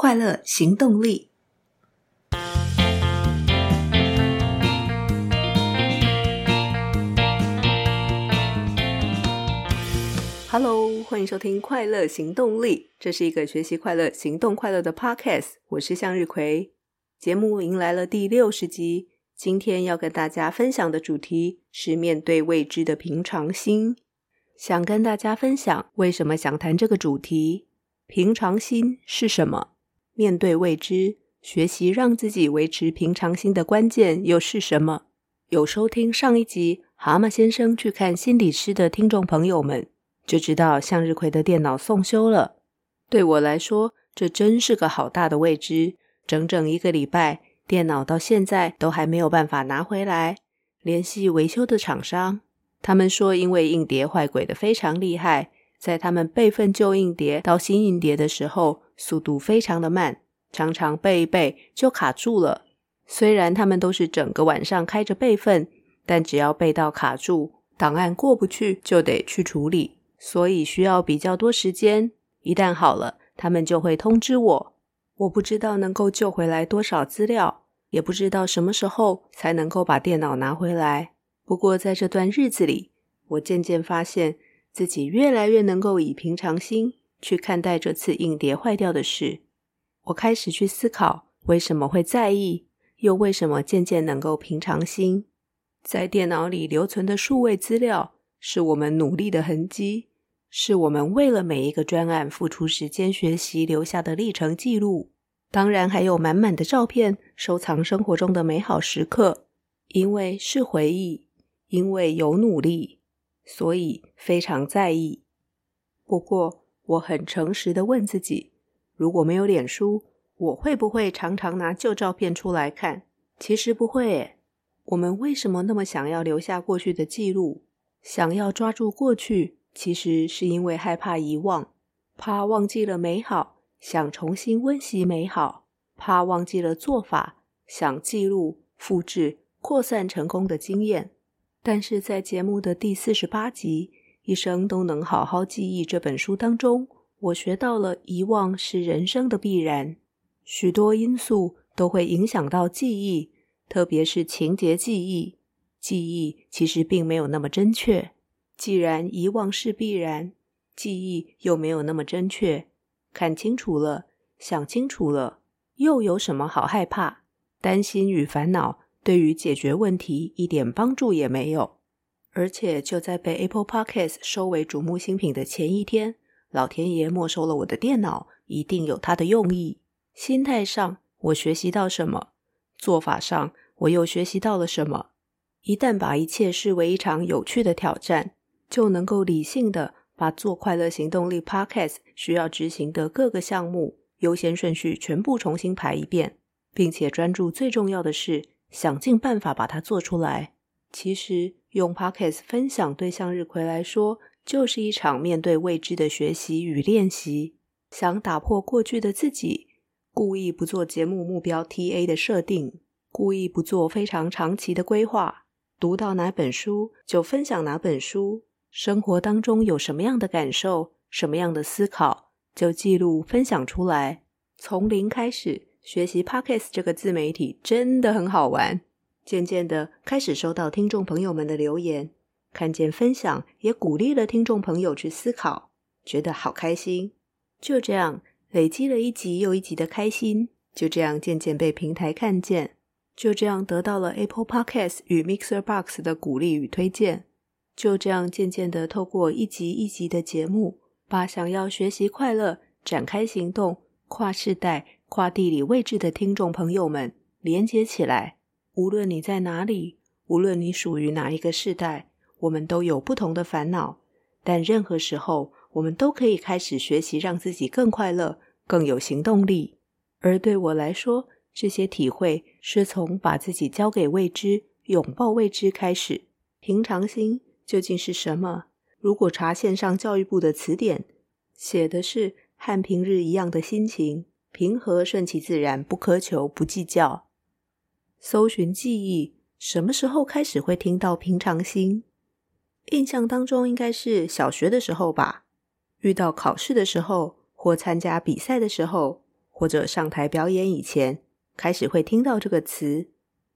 快乐行动力。Hello，欢迎收听《快乐行动力》，这是一个学习快乐、行动快乐的 Podcast。我是向日葵，节目迎来了第六十集。今天要跟大家分享的主题是面对未知的平常心。想跟大家分享为什么想谈这个主题？平常心是什么？面对未知，学习让自己维持平常心的关键又是什么？有收听上一集《蛤蟆先生去看心理师》的听众朋友们。就知道向日葵的电脑送修了。对我来说，这真是个好大的未知。整整一个礼拜，电脑到现在都还没有办法拿回来。联系维修的厂商，他们说因为硬碟坏鬼的非常厉害，在他们备份旧硬碟到新硬碟的时候，速度非常的慢，常常背一背就卡住了。虽然他们都是整个晚上开着备份，但只要背到卡住，档案过不去，就得去处理。所以需要比较多时间，一旦好了，他们就会通知我。我不知道能够救回来多少资料，也不知道什么时候才能够把电脑拿回来。不过在这段日子里，我渐渐发现自己越来越能够以平常心去看待这次硬碟坏掉的事。我开始去思考为什么会在意，又为什么渐渐能够平常心。在电脑里留存的数位资料，是我们努力的痕迹。是我们为了每一个专案付出时间学习留下的历程记录，当然还有满满的照片，收藏生活中的美好时刻。因为是回忆，因为有努力，所以非常在意。不过，我很诚实的问自己：如果没有脸书，我会不会常常拿旧照片出来看？其实不会。我们为什么那么想要留下过去的记录？想要抓住过去？其实是因为害怕遗忘，怕忘记了美好，想重新温习美好；怕忘记了做法，想记录、复制、扩散成功的经验。但是在节目的第四十八集《一生都能好好记忆》这本书当中，我学到了遗忘是人生的必然，许多因素都会影响到记忆，特别是情节记忆。记忆其实并没有那么真确。既然遗忘是必然，记忆又没有那么真确，看清楚了，想清楚了，又有什么好害怕？担心与烦恼对于解决问题一点帮助也没有。而且就在被 Apple Podcast 收为瞩目新品的前一天，老天爷没收了我的电脑，一定有他的用意。心态上，我学习到什么？做法上，我又学习到了什么？一旦把一切视为一场有趣的挑战。就能够理性的把做快乐行动力 Podcast 需要执行的各个项目优先顺序全部重新排一遍，并且专注最重要的事，想尽办法把它做出来。其实用 Podcast 分享对向日葵来说，就是一场面对未知的学习与练习。想打破过去的自己，故意不做节目目标 TA 的设定，故意不做非常长期的规划，读到哪本书就分享哪本书。生活当中有什么样的感受，什么样的思考，就记录分享出来。从零开始学习 Podcast 这个自媒体真的很好玩。渐渐的开始收到听众朋友们的留言，看见分享也鼓励了听众朋友去思考，觉得好开心。就这样累积了一集又一集的开心，就这样渐渐被平台看见，就这样得到了 Apple Podcasts 与 Mixer Box 的鼓励与推荐。就这样渐渐地透过一集一集的节目，把想要学习快乐、展开行动、跨世代、跨地理位置的听众朋友们连接起来。无论你在哪里，无论你属于哪一个世代，我们都有不同的烦恼，但任何时候，我们都可以开始学习，让自己更快乐、更有行动力。而对我来说，这些体会是从把自己交给未知、拥抱未知开始，平常心。究竟是什么？如果查线上教育部的词典，写的是和平日一样的心情，平和顺其自然，不苛求，不计较。搜寻记忆，什么时候开始会听到平常心？印象当中应该是小学的时候吧。遇到考试的时候，或参加比赛的时候，或者上台表演以前，开始会听到这个词。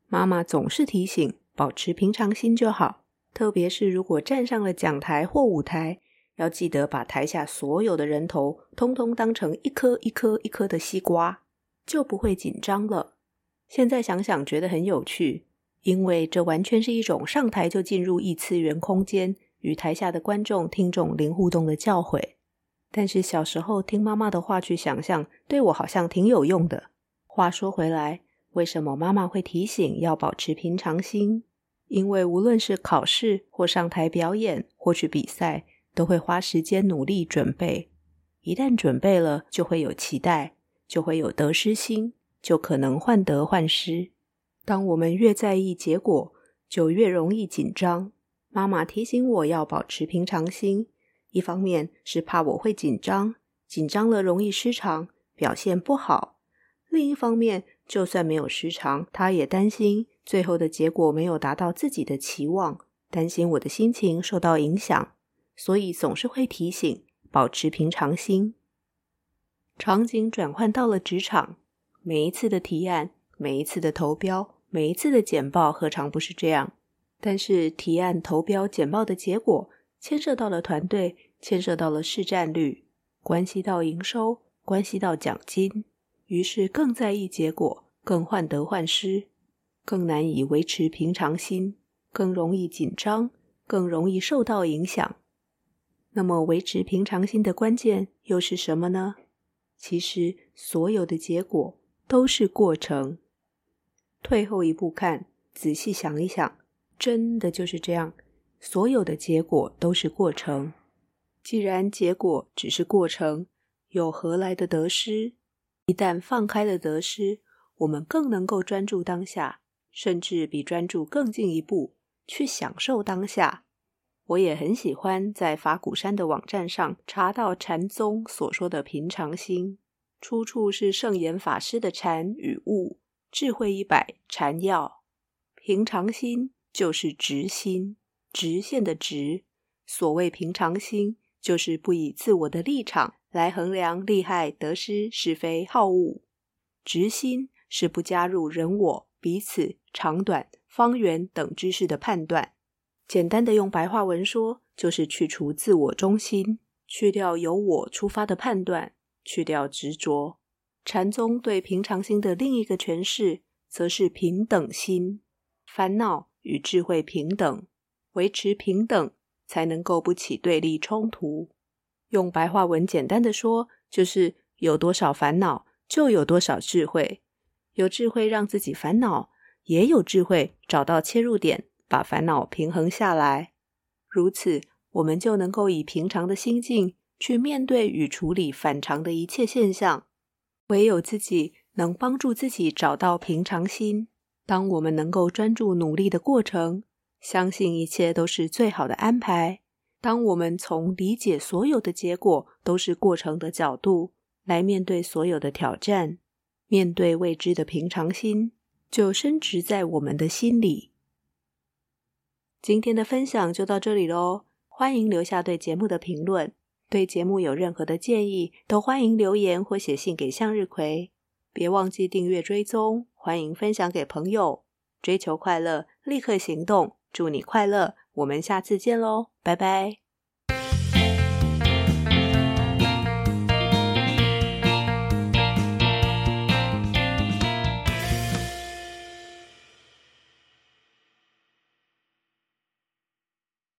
妈妈总是提醒，保持平常心就好。特别是如果站上了讲台或舞台，要记得把台下所有的人头通通当成一颗一颗一颗的西瓜，就不会紧张了。现在想想觉得很有趣，因为这完全是一种上台就进入异次元空间，与台下的观众听众零互动的教诲。但是小时候听妈妈的话去想象，对我好像挺有用的。话说回来，为什么妈妈会提醒要保持平常心？因为无论是考试或上台表演或去比赛，都会花时间努力准备。一旦准备了，就会有期待，就会有得失心，就可能患得患失。当我们越在意结果，就越容易紧张。妈妈提醒我要保持平常心，一方面是怕我会紧张，紧张了容易失常，表现不好。另一方面，就算没有失常，他也担心最后的结果没有达到自己的期望，担心我的心情受到影响，所以总是会提醒保持平常心。场景转换到了职场，每一次的提案，每一次的投标，每一次的简报，何尝不是这样？但是提案、投标、简报的结果，牵涉到了团队，牵涉到了市占率，关系到营收，关系到奖金。于是更在意结果，更患得患失，更难以维持平常心，更容易紧张，更容易受到影响。那么维持平常心的关键又是什么呢？其实所有的结果都是过程。退后一步看，仔细想一想，真的就是这样。所有的结果都是过程。既然结果只是过程，又何来的得失？一旦放开了得失，我们更能够专注当下，甚至比专注更进一步，去享受当下。我也很喜欢在法鼓山的网站上查到禅宗所说的平常心，出处是圣严法师的《禅与悟智慧一百禅要》。平常心就是直心，直线的直。所谓平常心，就是不以自我的立场。来衡量利害得失是非好恶，直心是不加入人我、彼此、长短、方圆等知识的判断。简单的用白话文说，就是去除自我中心，去掉由我出发的判断，去掉执着。禅宗对平常心的另一个诠释，则是平等心，烦恼与智慧平等，维持平等，才能够不起对立冲突。用白话文简单的说，就是有多少烦恼，就有多少智慧。有智慧让自己烦恼，也有智慧找到切入点，把烦恼平衡下来。如此，我们就能够以平常的心境去面对与处理反常的一切现象。唯有自己能帮助自己找到平常心。当我们能够专注努力的过程，相信一切都是最好的安排。当我们从理解所有的结果都是过程的角度来面对所有的挑战，面对未知的平常心，就深植在我们的心里。今天的分享就到这里喽，欢迎留下对节目的评论，对节目有任何的建议，都欢迎留言或写信给向日葵。别忘记订阅追踪，欢迎分享给朋友。追求快乐，立刻行动，祝你快乐。我们下次见喽，拜拜。